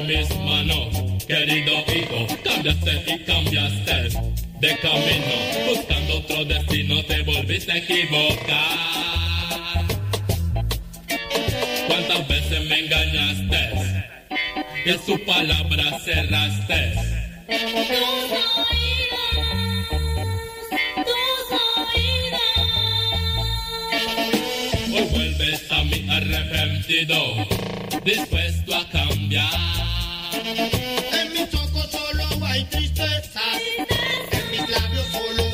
mis manos, querido hijo, cambiaste y cambiaste de camino, buscando otro destino te volviste a equivocar. ¿Cuántas veces me engañaste? Y a su palabra cerraste. Hoy vuelves a mí arrepentido, dispuesto a cambiar. En mis ojos solo hay tristeza. En mis labios solo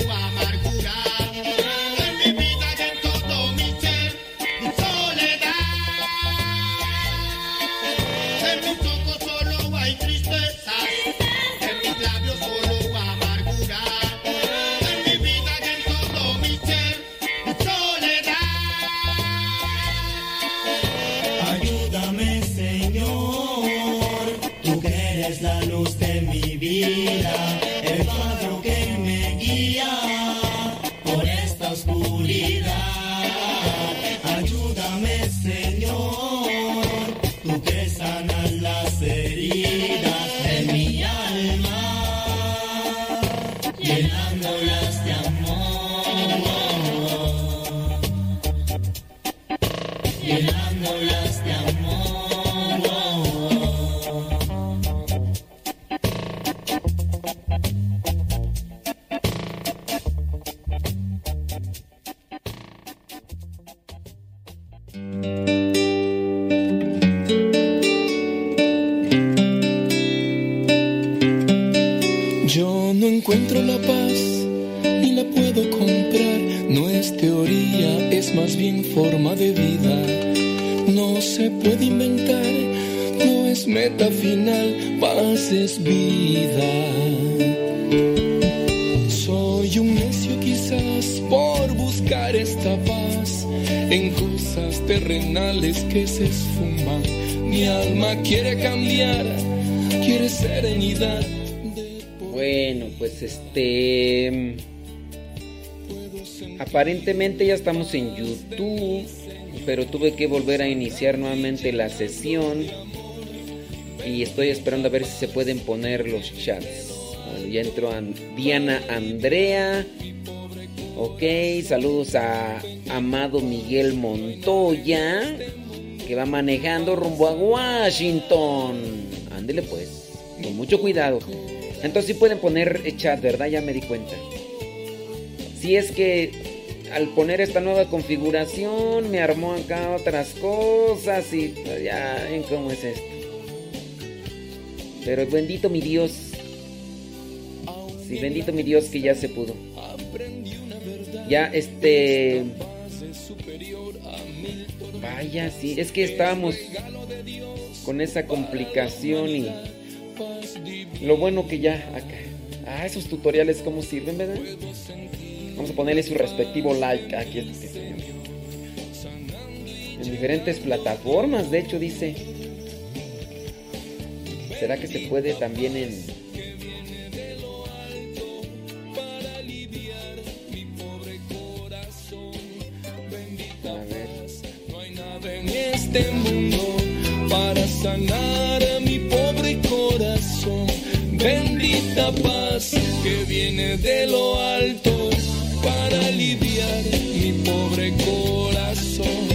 llenándolas de Aparentemente ya estamos en YouTube, pero tuve que volver a iniciar nuevamente la sesión. Y estoy esperando a ver si se pueden poner los chats. Bueno, ya entró An- Diana Andrea. Ok, saludos a Amado Miguel Montoya, que va manejando rumbo a Washington. Ándele pues, con mucho cuidado. Entonces sí pueden poner chat, ¿verdad? Ya me di cuenta. Si es que al poner esta nueva configuración me armó acá otras cosas y pues, ya ven cómo es esto. Pero bendito mi Dios. Sí, bendito mi Dios que ya se pudo. Ya este... Vaya, sí, es que estábamos con esa complicación y lo bueno que ya acá. Ah, esos tutoriales cómo sirven, ¿verdad? Vamos a ponerle su respectivo like aquí este. En diferentes plataformas, de hecho dice. ¿Será que se puede también en este mundo para sanar a mi pobre corazón. Bendita paz que viene de lo alto para aliviar mi pobre corazón.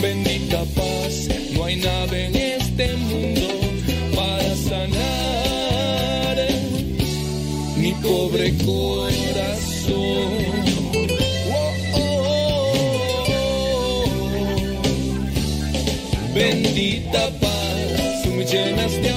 Bendita paz, no hay nada en este mundo para sanar mi pobre corazón. bendita paz, tú me llenaste.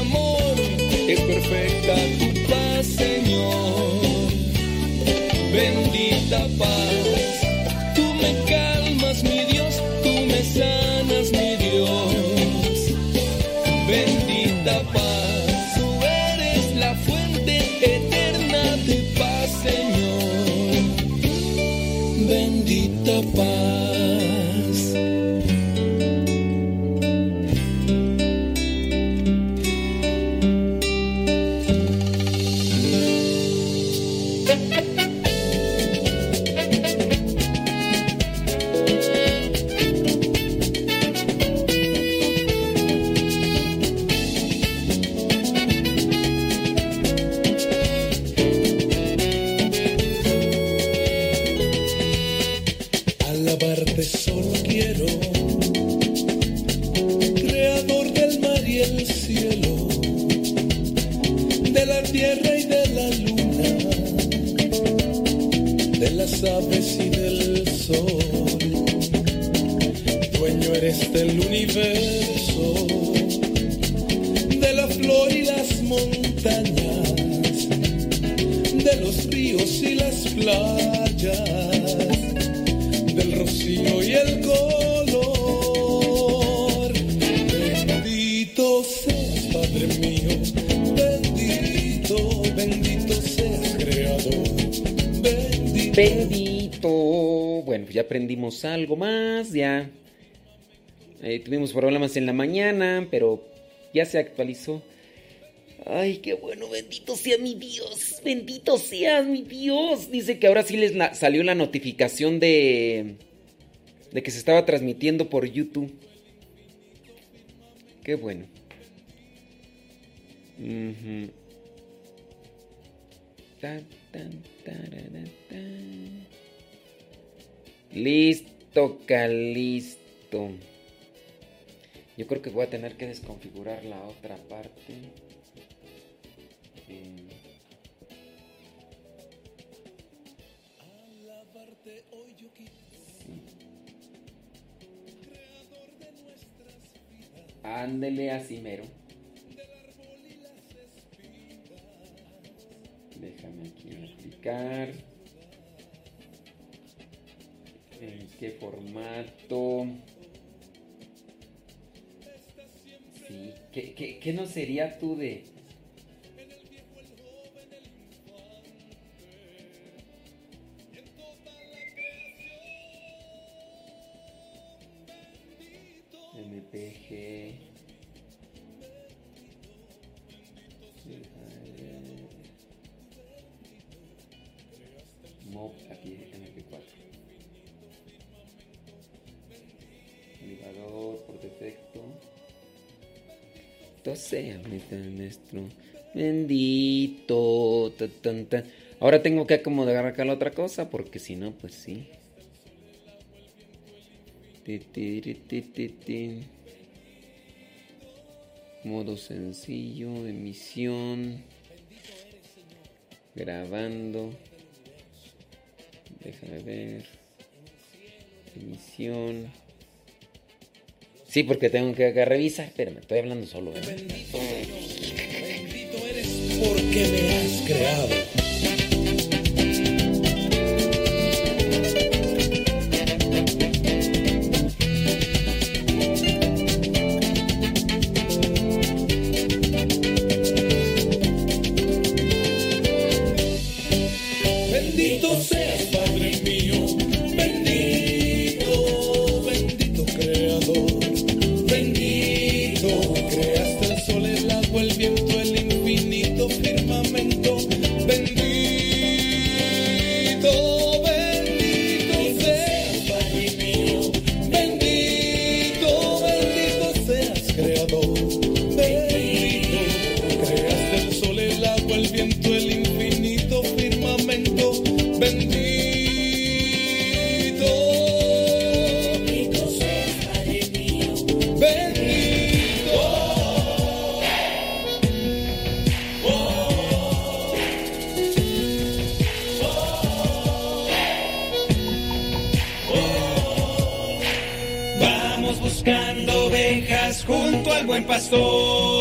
Aves y del sol. Dueño eres del universo, de la flor y las montañas, de los ríos y las playas Bendito. Bueno, pues ya aprendimos algo más, ya. Eh, tuvimos problemas en la mañana, pero ya se actualizó. Ay, qué bueno, bendito sea mi Dios, bendito seas mi Dios. Dice que ahora sí les salió la notificación de de que se estaba transmitiendo por YouTube. Qué bueno. Tan, Listo, Calisto. Yo creo que voy a tener que desconfigurar la otra parte. Eh, Ándele así mero. Déjame aquí aplicar. ¿En qué formato? Sí. ¿Qué, qué, qué no sería tú de...? MPG. Mob aquí MP4. Elevador por defecto. Sea nuestro bendito. ta. Ahora tengo que acomodar acá la otra cosa porque si no, pues sí. Modo sencillo, emisión. Grabando. Déjame ver. Emisión. Sí, porque tengo que acá revisar. Espérame, estoy hablando solo. ¿eh? Bendito eres porque me has creado. el viento, el infinito firmamento bendito. Rico. Bendito. Vamos buscando ovejas junto al buen pastor.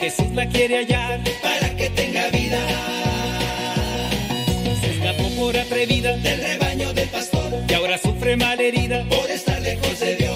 Jesús la quiere hallar para que tenga vida. Se escapó por atrevida del rebaño del pastor y ahora sufre malherida por estar lejos de Dios.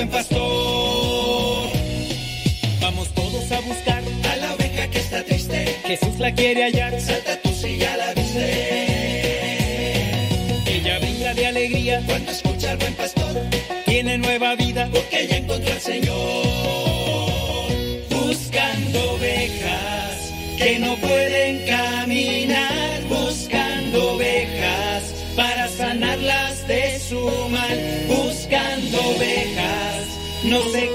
Buen pastor. Vamos todos a buscar a la oveja que está triste. Jesús la quiere hallar. Salta tú si ya la viste. Ella brinda de alegría cuando escucha al buen pastor. Tiene nueva vida porque ella encontró al Señor. Buscando ovejas que no pueden caminar.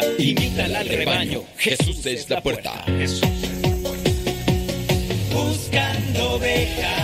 fuerza, invítala al rebaño. Jesús es la puerta. Buscando ovejas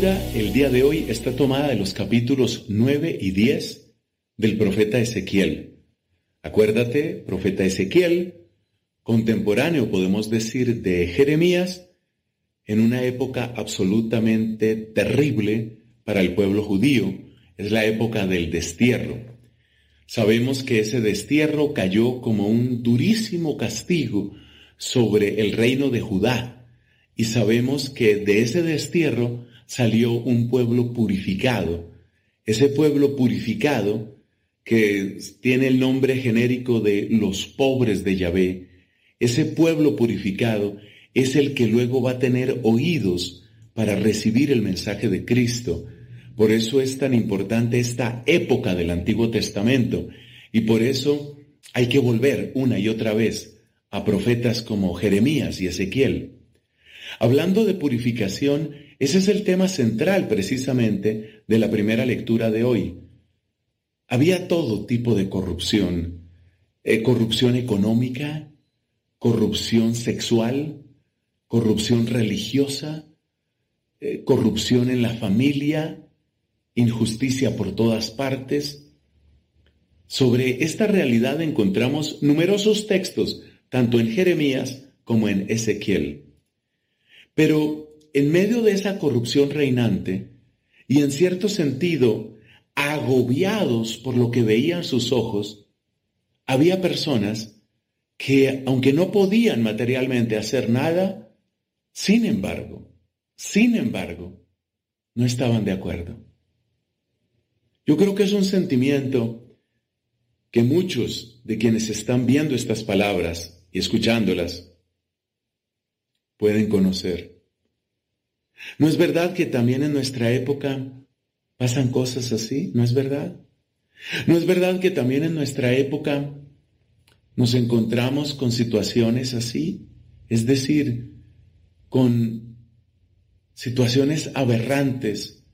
el día de hoy está tomada de los capítulos 9 y 10 del profeta Ezequiel. Acuérdate, profeta Ezequiel, contemporáneo podemos decir de Jeremías, en una época absolutamente terrible para el pueblo judío, es la época del destierro. Sabemos que ese destierro cayó como un durísimo castigo sobre el reino de Judá y sabemos que de ese destierro salió un pueblo purificado. Ese pueblo purificado que tiene el nombre genérico de los pobres de Yahvé, ese pueblo purificado, es el que luego va a tener oídos para recibir el mensaje de Cristo. Por eso es tan importante esta época del Antiguo Testamento y por eso hay que volver una y otra vez a profetas como Jeremías y Ezequiel. Hablando de purificación, ese es el tema central precisamente de la primera lectura de hoy. Había todo tipo de corrupción, eh, corrupción económica, corrupción sexual, corrupción religiosa, eh, corrupción en la familia, injusticia por todas partes. Sobre esta realidad encontramos numerosos textos, tanto en Jeremías como en Ezequiel. Pero en medio de esa corrupción reinante, y en cierto sentido agobiados por lo que veían sus ojos, había personas que, aunque no podían materialmente hacer nada, sin embargo, sin embargo, no estaban de acuerdo. Yo creo que es un sentimiento que muchos de quienes están viendo estas palabras y escuchándolas pueden conocer. ¿No es verdad que también en nuestra época pasan cosas así? ¿No es verdad? ¿No es verdad que también en nuestra época nos encontramos con situaciones así? Es decir, con situaciones aberrantes,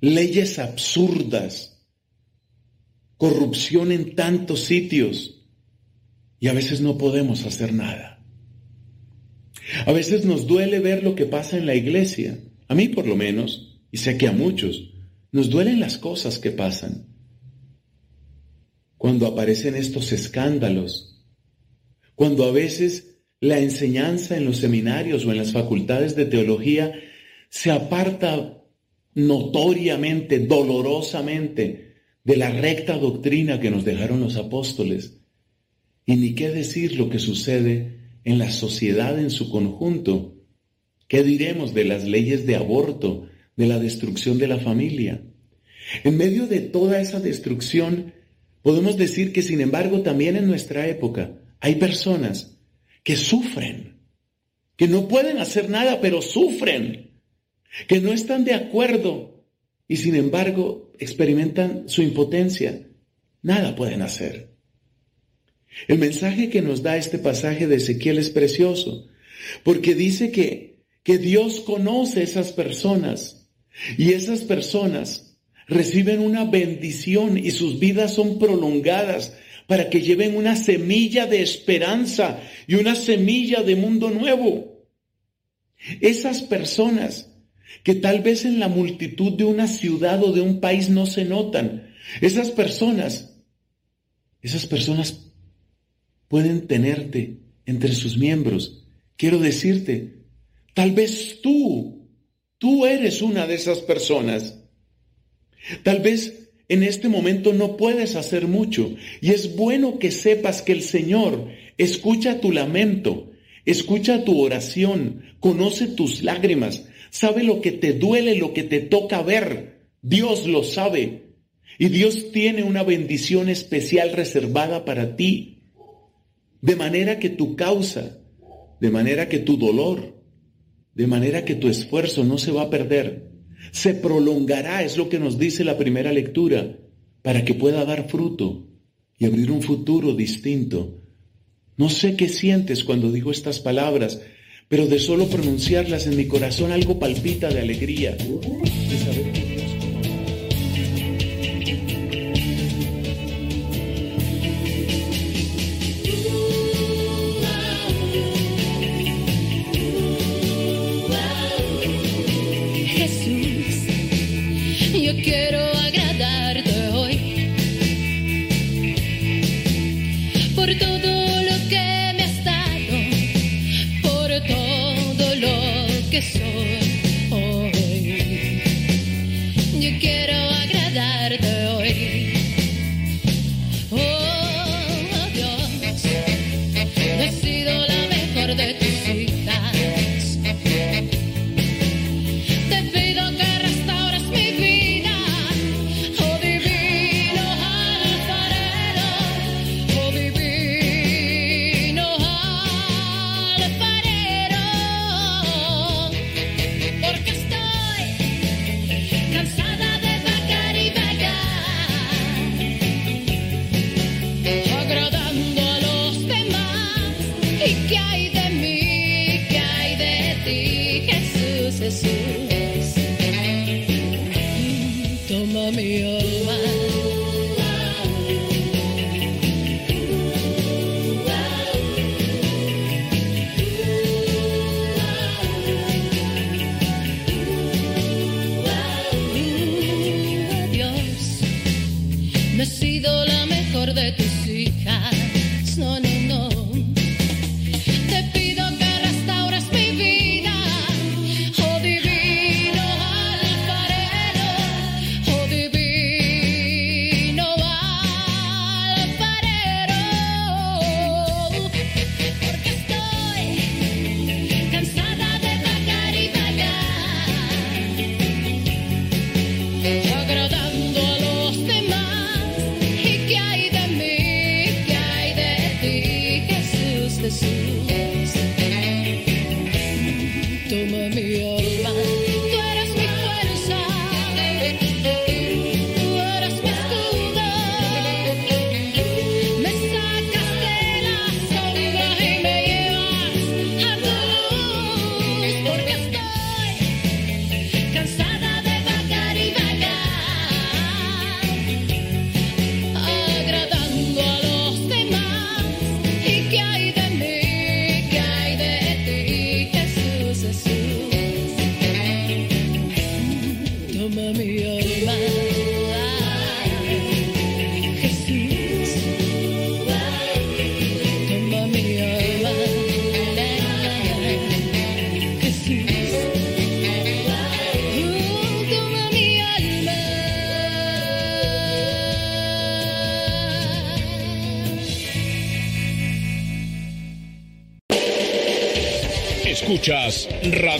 leyes absurdas, corrupción en tantos sitios y a veces no podemos hacer nada. A veces nos duele ver lo que pasa en la iglesia, a mí por lo menos, y sé que a muchos, nos duelen las cosas que pasan. Cuando aparecen estos escándalos, cuando a veces la enseñanza en los seminarios o en las facultades de teología se aparta notoriamente, dolorosamente, de la recta doctrina que nos dejaron los apóstoles. Y ni qué decir lo que sucede en la sociedad en su conjunto. ¿Qué diremos de las leyes de aborto, de la destrucción de la familia? En medio de toda esa destrucción, podemos decir que sin embargo también en nuestra época hay personas que sufren, que no pueden hacer nada, pero sufren, que no están de acuerdo y sin embargo experimentan su impotencia. Nada pueden hacer. El mensaje que nos da este pasaje de Ezequiel es precioso, porque dice que, que Dios conoce esas personas y esas personas reciben una bendición y sus vidas son prolongadas para que lleven una semilla de esperanza y una semilla de mundo nuevo. Esas personas que tal vez en la multitud de una ciudad o de un país no se notan, esas personas, esas personas pueden tenerte entre sus miembros. Quiero decirte, tal vez tú, tú eres una de esas personas. Tal vez en este momento no puedes hacer mucho y es bueno que sepas que el Señor escucha tu lamento, escucha tu oración, conoce tus lágrimas, sabe lo que te duele, lo que te toca ver. Dios lo sabe. Y Dios tiene una bendición especial reservada para ti. De manera que tu causa, de manera que tu dolor, de manera que tu esfuerzo no se va a perder se prolongará, es lo que nos dice la primera lectura, para que pueda dar fruto y abrir un futuro distinto. No sé qué sientes cuando digo estas palabras, pero de solo pronunciarlas en mi corazón algo palpita de alegría,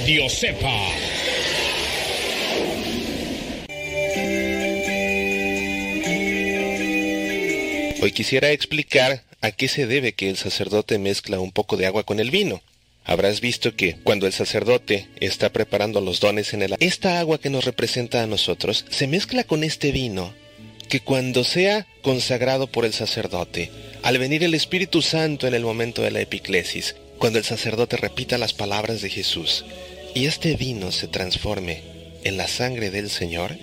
Radio Cepa. Hoy quisiera explicar a qué se debe que el sacerdote mezcla un poco de agua con el vino. Habrás visto que cuando el sacerdote está preparando los dones en el esta agua que nos representa a nosotros se mezcla con este vino que cuando sea consagrado por el sacerdote, al venir el Espíritu Santo en el momento de la epiclesis, cuando el sacerdote repita las palabras de Jesús y este vino se transforme en la sangre del Señor,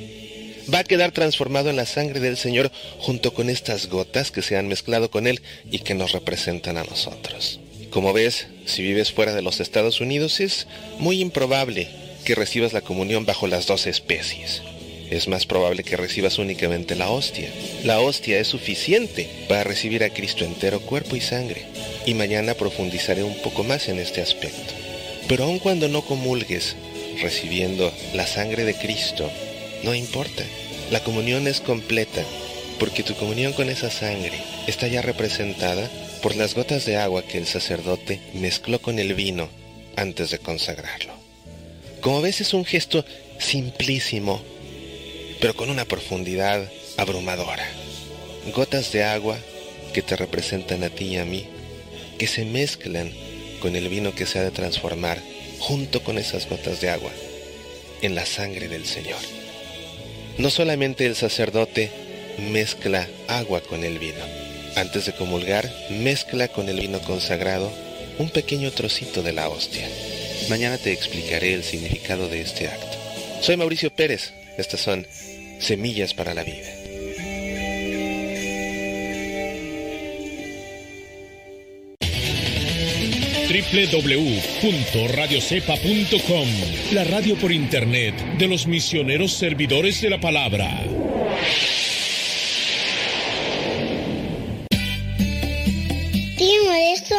va a quedar transformado en la sangre del Señor junto con estas gotas que se han mezclado con Él y que nos representan a nosotros. Como ves, si vives fuera de los Estados Unidos es muy improbable que recibas la comunión bajo las dos especies. Es más probable que recibas únicamente la hostia. La hostia es suficiente para recibir a Cristo entero cuerpo y sangre. Y mañana profundizaré un poco más en este aspecto. Pero aun cuando no comulgues recibiendo la sangre de Cristo, no importa. La comunión es completa, porque tu comunión con esa sangre está ya representada por las gotas de agua que el sacerdote mezcló con el vino antes de consagrarlo. Como ves es un gesto simplísimo, pero con una profundidad abrumadora. Gotas de agua que te representan a ti y a mí, que se mezclan con el vino que se ha de transformar junto con esas gotas de agua en la sangre del Señor. No solamente el sacerdote mezcla agua con el vino. Antes de comulgar, mezcla con el vino consagrado un pequeño trocito de la hostia. Mañana te explicaré el significado de este acto. Soy Mauricio Pérez. Estas son Semillas para la Vida. www.radiocepa.com, la radio por internet de los misioneros servidores de la palabra. Tío Modesto,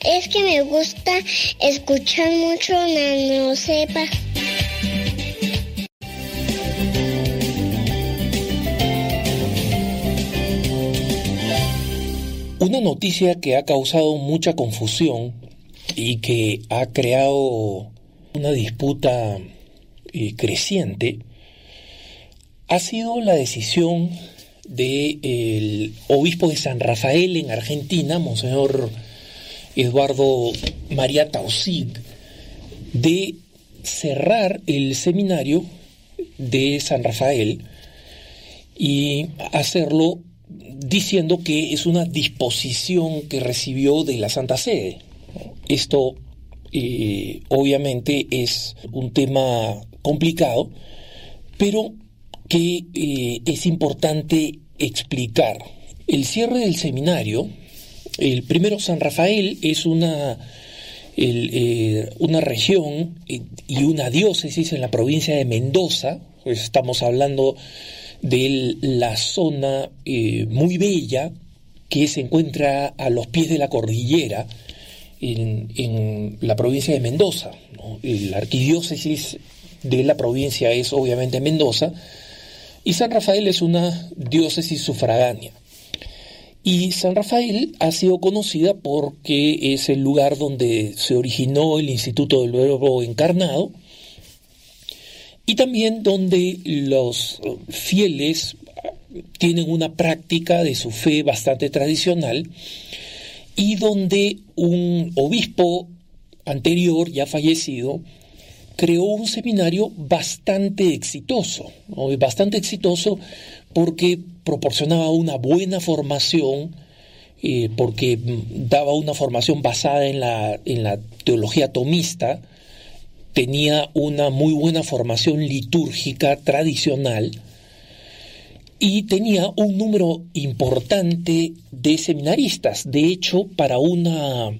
es que me gusta escuchar mucho Nano Sepa. Una noticia que ha causado mucha confusión y que ha creado una disputa eh, creciente ha sido la decisión del obispo de San Rafael en Argentina, Monseñor Eduardo María Tausid, de cerrar el seminario de San Rafael y hacerlo diciendo que es una disposición que recibió de la Santa Sede. Esto eh, obviamente es un tema complicado, pero que eh, es importante explicar. El cierre del seminario, el primero San Rafael es una, eh, una región y una diócesis en la provincia de Mendoza, pues estamos hablando de la zona eh, muy bella que se encuentra a los pies de la cordillera en, la provincia de Mendoza. La arquidiócesis de la provincia es obviamente Mendoza y San Rafael es una diócesis sufragánea. Y San Rafael ha sido conocida porque es el lugar donde se originó el Instituto del Verbo Encarnado, y también donde los fieles tienen una práctica de su fe bastante tradicional y donde un obispo anterior, ya fallecido, creó un seminario bastante exitoso, bastante exitoso porque proporcionaba una buena formación, eh, porque daba una formación basada en la, en la teología tomista, tenía una muy buena formación litúrgica tradicional y tenía un número importante de seminaristas. De hecho, para una,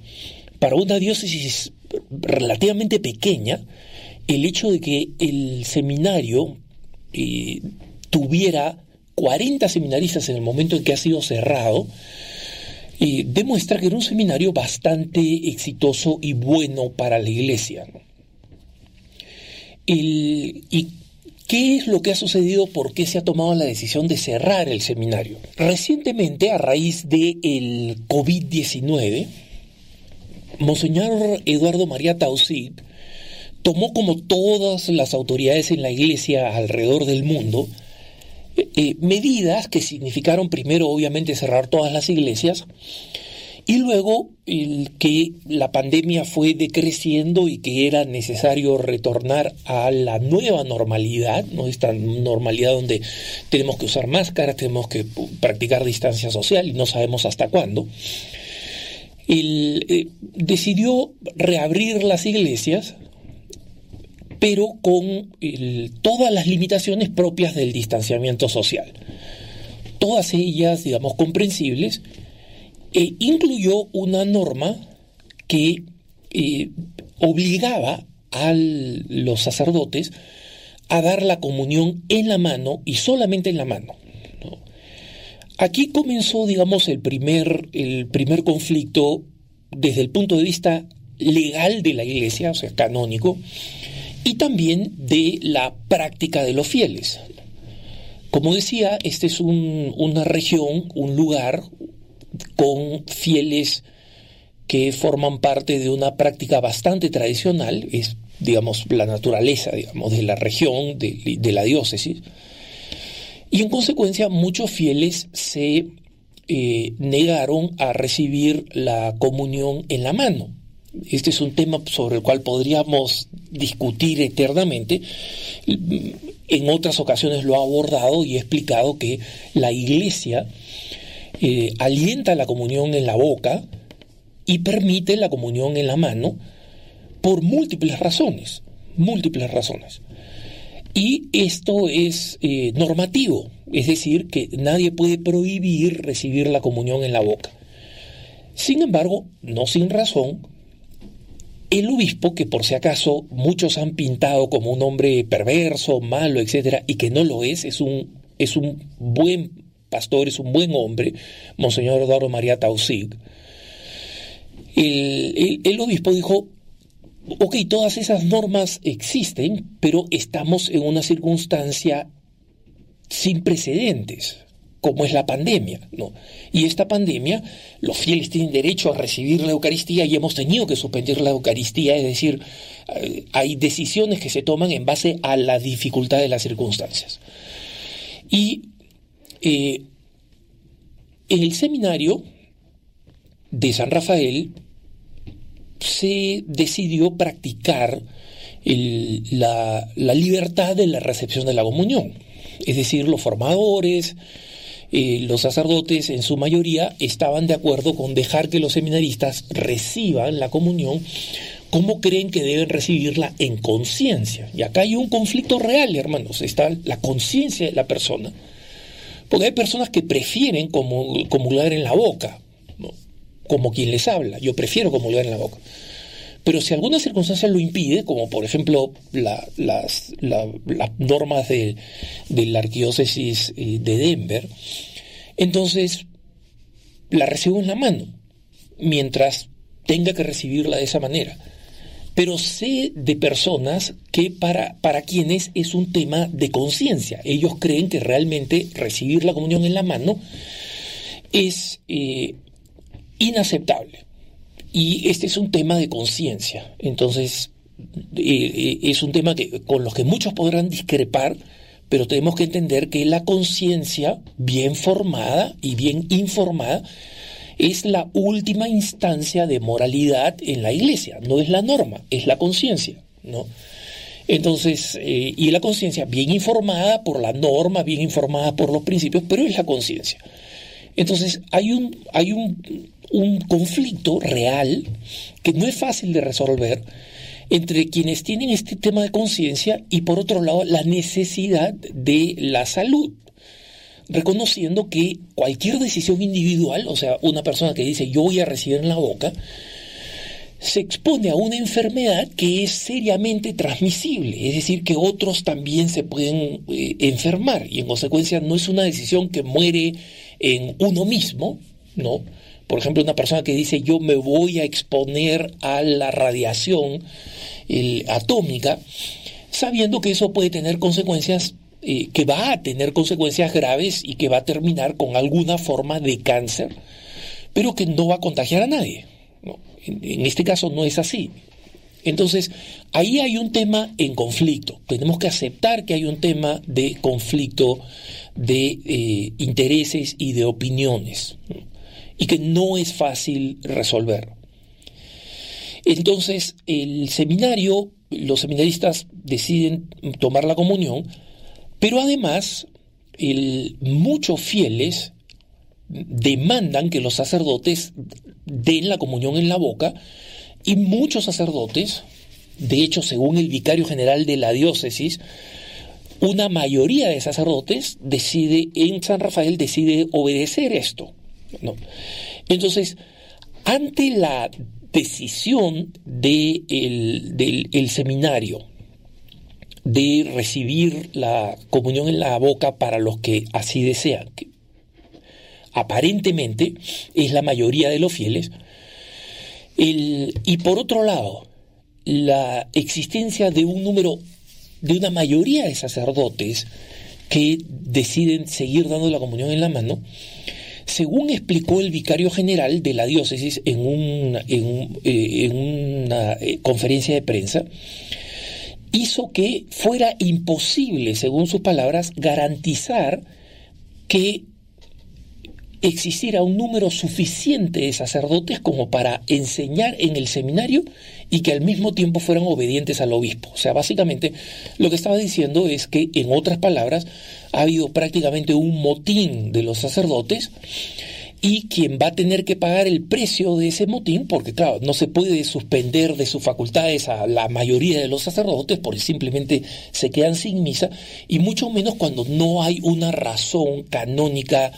para una diócesis relativamente pequeña, el hecho de que el seminario eh, tuviera 40 seminaristas en el momento en que ha sido cerrado, eh, demuestra que era un seminario bastante exitoso y bueno para la iglesia. ¿Y qué es lo que ha sucedido? ¿Por qué se ha tomado la decisión de cerrar el seminario? Recientemente, a raíz del COVID-19, Monseñor Eduardo María Tausig tomó como todas las autoridades en la iglesia alrededor del mundo eh, medidas que significaron primero obviamente cerrar todas las iglesias y luego que la pandemia fue decreciendo y que era necesario retornar a la nueva normalidad, ¿no? esta normalidad donde tenemos que usar máscaras, tenemos que practicar distancia social y no sabemos hasta cuándo. Eh, decidió reabrir las iglesias, pero con todas las limitaciones propias del distanciamiento social. Todas ellas, digamos, comprensibles, e incluyó una norma que eh, obligaba a los sacerdotes a dar la comunión en la mano y solamente en la mano. Aquí comenzó, digamos, el primer, el primer conflicto desde el punto de vista legal de la iglesia, o sea, canónico, y también de la práctica de los fieles. Como decía, esta es una región, un lugar con fieles que forman parte de una práctica bastante tradicional, es, digamos, la naturaleza, digamos, de la región, de, la diócesis. Y en consecuencia, muchos fieles se eh, negaron a recibir la comunión en la mano. Este es un tema sobre el cual podríamos discutir eternamente. En otras ocasiones lo ha abordado y he explicado que la iglesia eh, alienta la comunión en la boca y permite la comunión en la mano por múltiples razones, múltiples razones. Y esto es eh, normativo, es decir, que nadie puede prohibir recibir la comunión en la boca. Sin embargo, no sin razón, el obispo, que por si acaso muchos han pintado como un hombre perverso, malo, etc., y que no lo es, es un, es un buen pastor, es un buen hombre, Monseñor Eduardo María Tausig, el, obispo dijo, ok, todas esas normas existen, pero estamos en una circunstancia sin precedentes, como es la pandemia, ¿no? Y esta pandemia, los fieles tienen derecho a recibir la Eucaristía y hemos tenido que suspender la Eucaristía, es decir, eh, hay decisiones que se toman en base a la dificultad de las circunstancias. Y eh, en el seminario de San Rafael se decidió practicar la, libertad de la recepción de la comunión. Es decir, los formadores, eh, los sacerdotes en su mayoría estaban de acuerdo con dejar que los seminaristas reciban la comunión como creen que deben recibirla en conciencia. Y acá hay un conflicto real, hermanos. Está la conciencia de la persona porque hay personas que prefieren comulgar en la boca, como quien les habla. Yo prefiero comulgar en la boca. Pero si alguna circunstancia lo impide, como por ejemplo las, normas de, la arquidiócesis eh, de Denver, entonces la recibo en la mano, mientras tenga que recibirla de esa manera pero sé de personas que para, para quienes es un tema de conciencia. Ellos creen que realmente recibir la comunión en la mano es eh, inaceptable. Y este es un tema de conciencia. Entonces, eh, eh, es un tema que, con los que muchos podrán discrepar, pero tenemos que entender que la conciencia bien formada y bien informada es la última instancia de moralidad en la iglesia, no es la norma, es la conciencia, ¿no? Entonces, eh, y la conciencia bien informada por la norma, bien informada por los principios, pero es la conciencia. Entonces, hay un, hay un, un conflicto real que no es fácil de resolver entre quienes tienen este tema de conciencia y por otro lado la necesidad de la salud reconociendo que cualquier decisión individual, o sea, una persona que dice yo voy a recibir en la boca, se expone a una enfermedad que es seriamente transmisible, es decir, que otros también se pueden eh, enfermar y en consecuencia no es una decisión que muere en uno mismo, ¿no? Por ejemplo, una persona que dice yo me voy a exponer a la radiación atómica, sabiendo que eso puede tener consecuencias eh, que va a tener consecuencias graves y que va a terminar con alguna forma de cáncer, pero que no va a contagiar a nadie. En, este caso no es así. Entonces, ahí hay un tema en conflicto. Tenemos que aceptar que hay un tema de conflicto de eh, intereses y de opiniones y que no es fácil resolver. Entonces, el seminario, los seminaristas deciden tomar la comunión, pero además muchos fieles demandan que los sacerdotes den la comunión en la boca y muchos sacerdotes, de hecho según el vicario general de la diócesis, una mayoría de sacerdotes decide en San Rafael decide obedecer esto. ¿no? Entonces, ante la decisión de del seminario de recibir la comunión en la boca para los que así desean, que aparentemente es la mayoría de los fieles, y por otro lado, la existencia de un número, de una mayoría de sacerdotes que deciden seguir dando la comunión en la mano, según explicó el vicario general de la diócesis en, en, eh, una eh, conferencia de prensa, hizo que fuera imposible, según sus palabras, garantizar que existiera un número suficiente de sacerdotes como para enseñar en el seminario y que al mismo tiempo fueran obedientes al obispo. O sea, básicamente lo que estaba diciendo es que, en otras palabras, ha habido prácticamente un motín de los sacerdotes y quien va a tener que pagar el precio de ese motín, porque claro, no se puede suspender de sus facultades a la mayoría de los sacerdotes porque simplemente se quedan sin misa, y mucho menos cuando no hay una razón canónica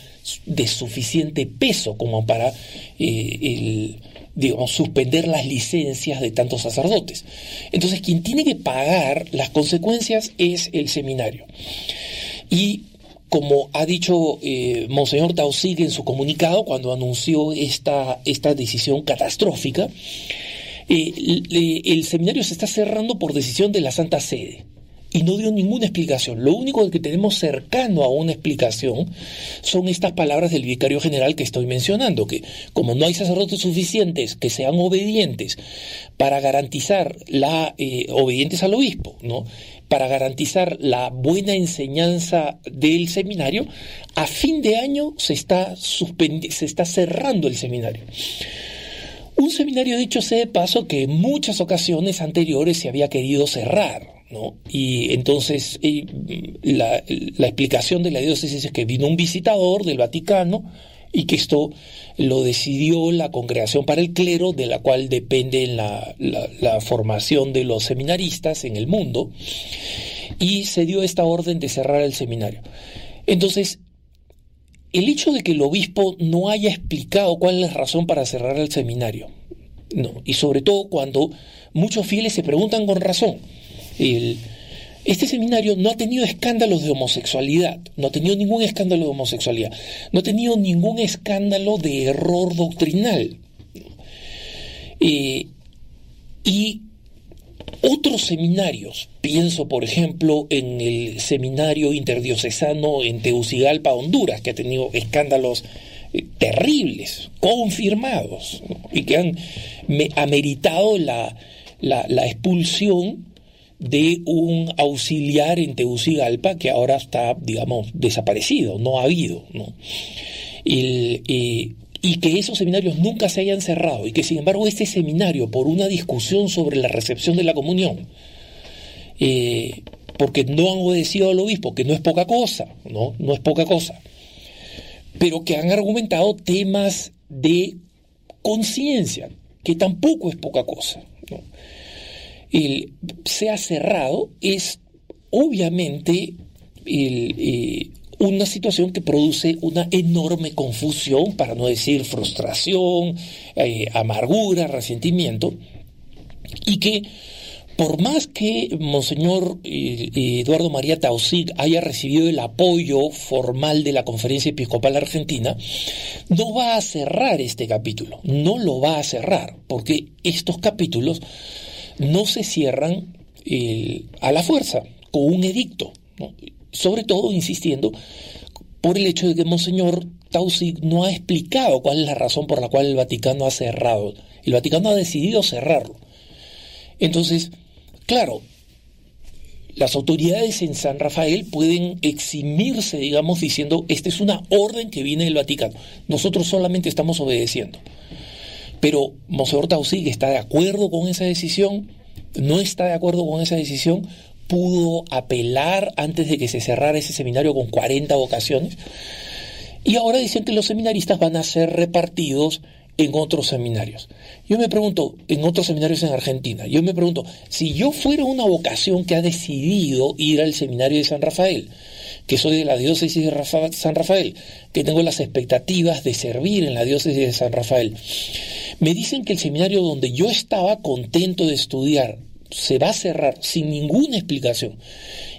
de suficiente peso como para eh, digamos, suspender las licencias de tantos sacerdotes. Entonces, quien tiene que pagar las consecuencias es el seminario. Y como ha dicho eh, Monseñor Tausig en su comunicado cuando anunció esta, esta decisión catastrófica, eh, el seminario se está cerrando por decisión de la Santa Sede y no dio ninguna explicación. Lo único que tenemos cercano a una explicación son estas palabras del vicario general que estoy mencionando, que como no hay sacerdotes suficientes que sean obedientes para garantizar la eh, obedientes al obispo, ¿no? Para garantizar la buena enseñanza del seminario, a fin de año se está, se está cerrando el seminario. Un seminario, dicho sea de paso, que en muchas ocasiones anteriores se había querido cerrar. ¿no? Y entonces la, la, explicación de la diócesis es que vino un visitador del Vaticano y que esto lo decidió la Congregación para el Clero, de la cual depende la, formación de los seminaristas en el mundo, y se dio esta orden de cerrar el seminario. Entonces, el hecho de que el obispo no haya explicado cuál es la razón para cerrar el seminario, no, y sobre todo cuando muchos fieles se preguntan con razón, el, este seminario no ha tenido escándalos de homosexualidad, no ha tenido ningún escándalo de homosexualidad, no ha tenido ningún escándalo de error doctrinal. Eh, y otros seminarios, pienso por ejemplo en el seminario interdiocesano en Tegucigalpa, Honduras, que ha tenido escándalos eh, terribles, confirmados, y que han ameritado la, la, la expulsión de un auxiliar en Tegucigalpa que ahora está, digamos, desaparecido, no ha habido, ¿no? y que esos seminarios nunca se hayan cerrado y que sin embargo este seminario, por una discusión sobre la recepción de la comunión, eh, porque no han obedecido al obispo, que no es poca cosa, ¿no? No es poca cosa, pero que han argumentado temas de conciencia, que tampoco es poca cosa. El, sea cerrado es obviamente eh, una situación que produce una enorme confusión, para no decir frustración, eh, amargura, resentimiento, y que por más que Monseñor eh, Eduardo María Tausig haya recibido el apoyo formal de la Conferencia Episcopal Argentina, no va a cerrar este capítulo, no lo va a cerrar, porque estos capítulos no se cierran eh, a la fuerza, con un edicto, sobre todo insistiendo por el hecho de que Monseñor Tausig no ha explicado cuál es la razón por la cual el Vaticano ha cerrado. El Vaticano ha decidido cerrarlo. Entonces, claro, las autoridades en San Rafael pueden eximirse, digamos, diciendo, esta es una orden que viene del Vaticano. Nosotros solamente estamos obedeciendo. Pero Monseñor Tausig está de acuerdo con esa decisión, no está de acuerdo con esa decisión, pudo apelar antes de que se cerrara ese seminario con 40 vocaciones. Y ahora dicen que los seminaristas van a ser repartidos en otros seminarios. Yo me pregunto, en otros seminarios en Argentina, yo me pregunto, si yo fuera una vocación que ha decidido ir al seminario de San Rafael, que soy de la diócesis de San Rafael, que tengo las expectativas de servir en la diócesis de San Rafael, me dicen que el seminario donde yo estaba contento de estudiar se va a cerrar sin ninguna explicación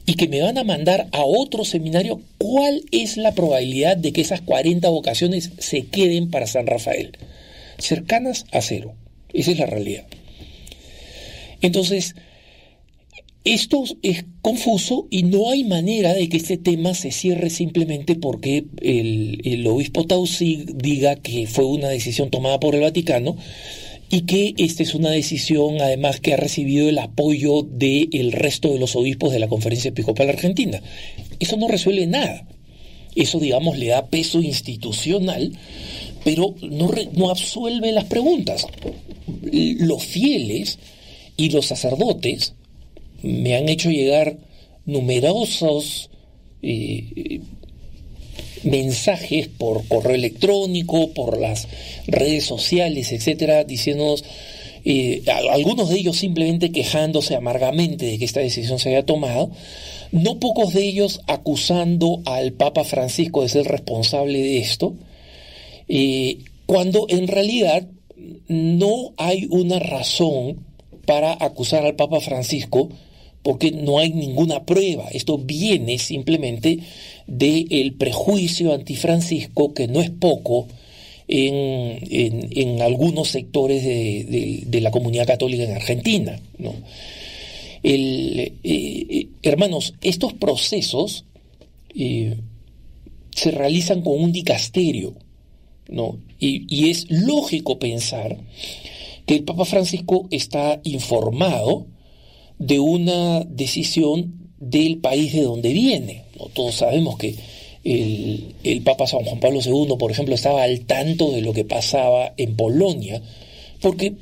y que me van a mandar a otro seminario, ¿cuál es la probabilidad de que esas 40 vocaciones se queden para San Rafael? cercanas a cero. Esa es la realidad. Entonces, esto es confuso y no hay manera de que este tema se cierre simplemente porque el, obispo Tausig diga que fue una decisión tomada por el Vaticano y que esta es una decisión además que ha recibido el apoyo del resto de los obispos de la Conferencia Episcopal Argentina. Eso no resuelve nada. Eso, digamos, le da peso institucional pero no, no absuelve las preguntas. Los fieles y los sacerdotes me han hecho llegar numerosos eh, mensajes por correo electrónico, por las redes sociales, etcétera, diciéndonos, eh, algunos de ellos simplemente quejándose amargamente de que esta decisión se haya tomado, no pocos de ellos acusando al Papa Francisco de ser responsable de esto, eh, cuando en realidad no hay una razón para acusar al Papa Francisco porque no hay ninguna prueba. Esto viene simplemente del prejuicio antifrancisco, que no es poco, en, algunos sectores de, la comunidad católica en Argentina. Eh, eh, hermanos, estos procesos se realizan con un dicasterio ¿no? Y, es lógico pensar que el Papa Francisco está informado de una decisión del país de donde viene. ¿no? Todos sabemos que el, el, Papa San Juan Pablo II, por ejemplo, estaba al tanto de lo que pasaba en Polonia porque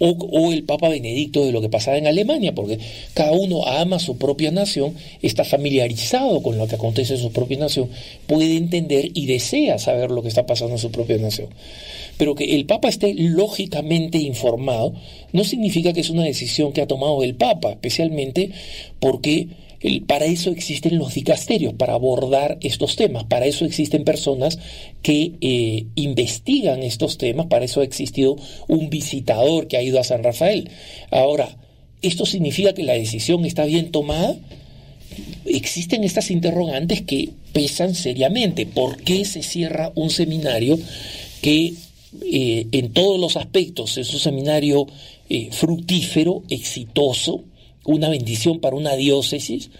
o, el Papa Benedicto de lo que pasaba en Alemania, porque cada uno ama su propia nación, está familiarizado con lo que acontece en su propia nación, puede entender y desea saber lo que está pasando en su propia nación. Pero que el Papa esté lógicamente informado no significa que es una decisión que ha tomado el Papa, especialmente porque para eso existen los dicasterios, para abordar estos temas, para eso existen personas que eh, investigan estos temas, para eso ha existido un visitador que ha ido a San Rafael. Ahora, ¿esto significa que la decisión está bien tomada? Existen estas interrogantes que pesan seriamente. ¿Por qué se cierra un seminario que eh, en todos los aspectos es un seminario eh, fructífero, exitoso, una bendición para una diócesis,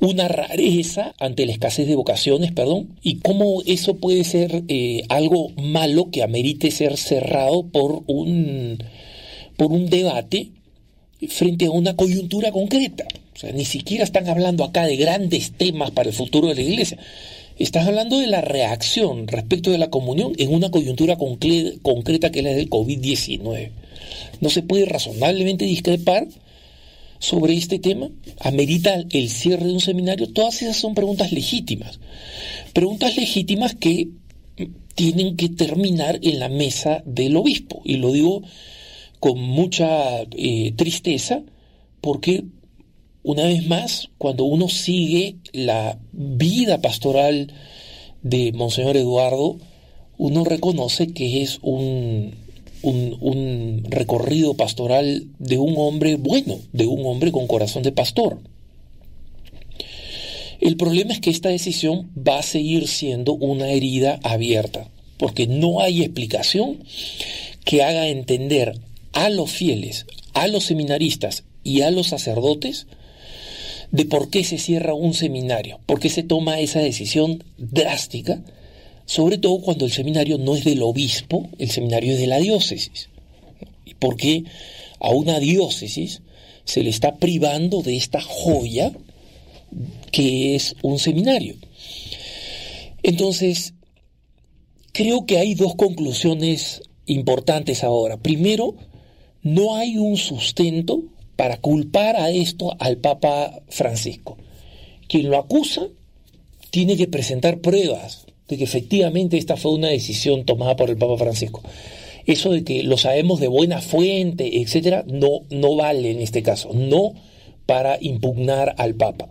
una rareza ante la escasez de vocaciones, perdón, y cómo eso puede ser eh, algo malo que amerite ser cerrado por un, por un debate frente a una coyuntura concreta. O sea, ni siquiera están hablando acá de grandes temas para el futuro de la iglesia. Están hablando de la reacción respecto de la comunión en una coyuntura concreta que es la del COVID-19. No se puede razonablemente discrepar sobre este tema? ¿Amerita el cierre de un seminario? Todas esas son preguntas legítimas. Preguntas legítimas que tienen que terminar en la mesa del obispo. Y lo digo con mucha eh, tristeza porque una vez más, cuando uno sigue la vida pastoral de Monseñor Eduardo, uno reconoce que es un un, recorrido pastoral de un hombre bueno, de un hombre con corazón de pastor. El problema es que esta decisión va a seguir siendo una herida abierta, porque no hay explicación que haga entender a los fieles, a los seminaristas y a los sacerdotes de por qué se cierra un seminario, por qué se toma esa decisión drástica sobre todo cuando el seminario no es del obispo, el seminario es de la diócesis. ¿Y por qué a una diócesis se le está privando de esta joya que es un seminario? Entonces, creo que hay dos conclusiones importantes ahora. Primero, no hay un sustento para culpar a esto al Papa Francisco. Quien lo acusa tiene que presentar pruebas de que efectivamente esta fue una decisión tomada por el Papa Francisco. Eso de que lo sabemos de buena fuente, etcétera, no, no vale en este caso, no para impugnar al Papa.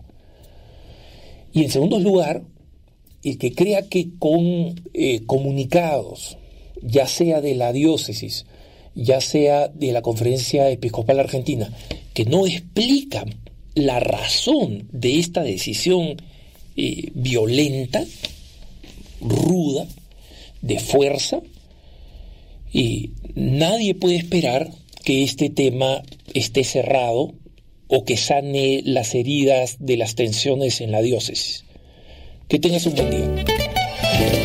Y en segundo lugar, el que crea que con eh, comunicados, ya sea de la diócesis, ya sea de la Conferencia Episcopal Argentina, que no explican la razón de esta decisión eh, violenta, ruda, de fuerza, y nadie puede esperar que este tema esté cerrado o que sane las heridas de las tensiones en la diócesis. Que tengas un buen día.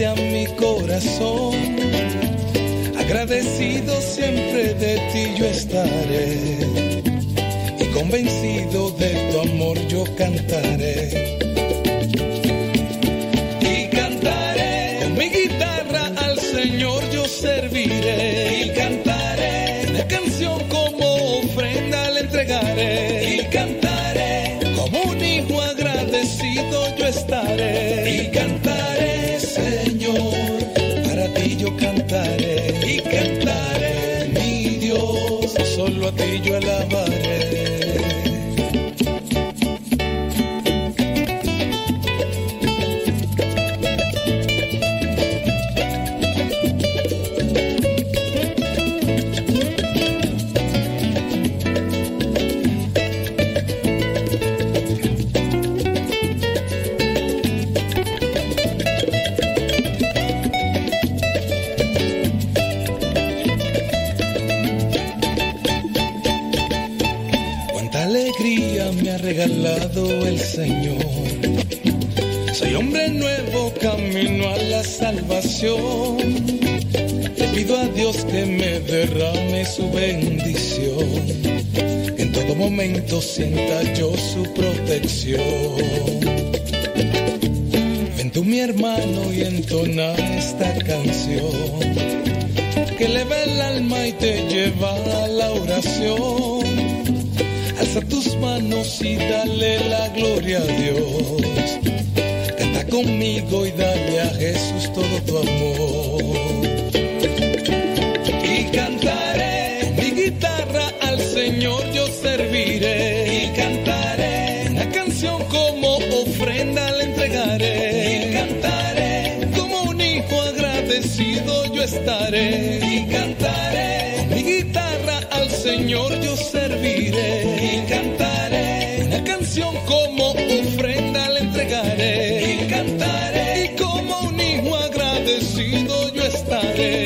a mi corazón. Agradecido siempre de ti yo estaré y convencido de tu amor yo cantaré. Solo sienta yo su protección. Ven tú mi hermano y entona esta canción. Que eleva el alma y te lleva a la oración. Alza tus manos y dale la gloria a Dios. Canta conmigo y dale a Jesús todo tu amor. Y cantaré mi guitarra al Señor yo serviré. Y cantaré mi guitarra al Señor yo serviré. Y cantaré una canción como ofrenda le entregaré. Y cantaré y como un hijo agradecido yo estaré.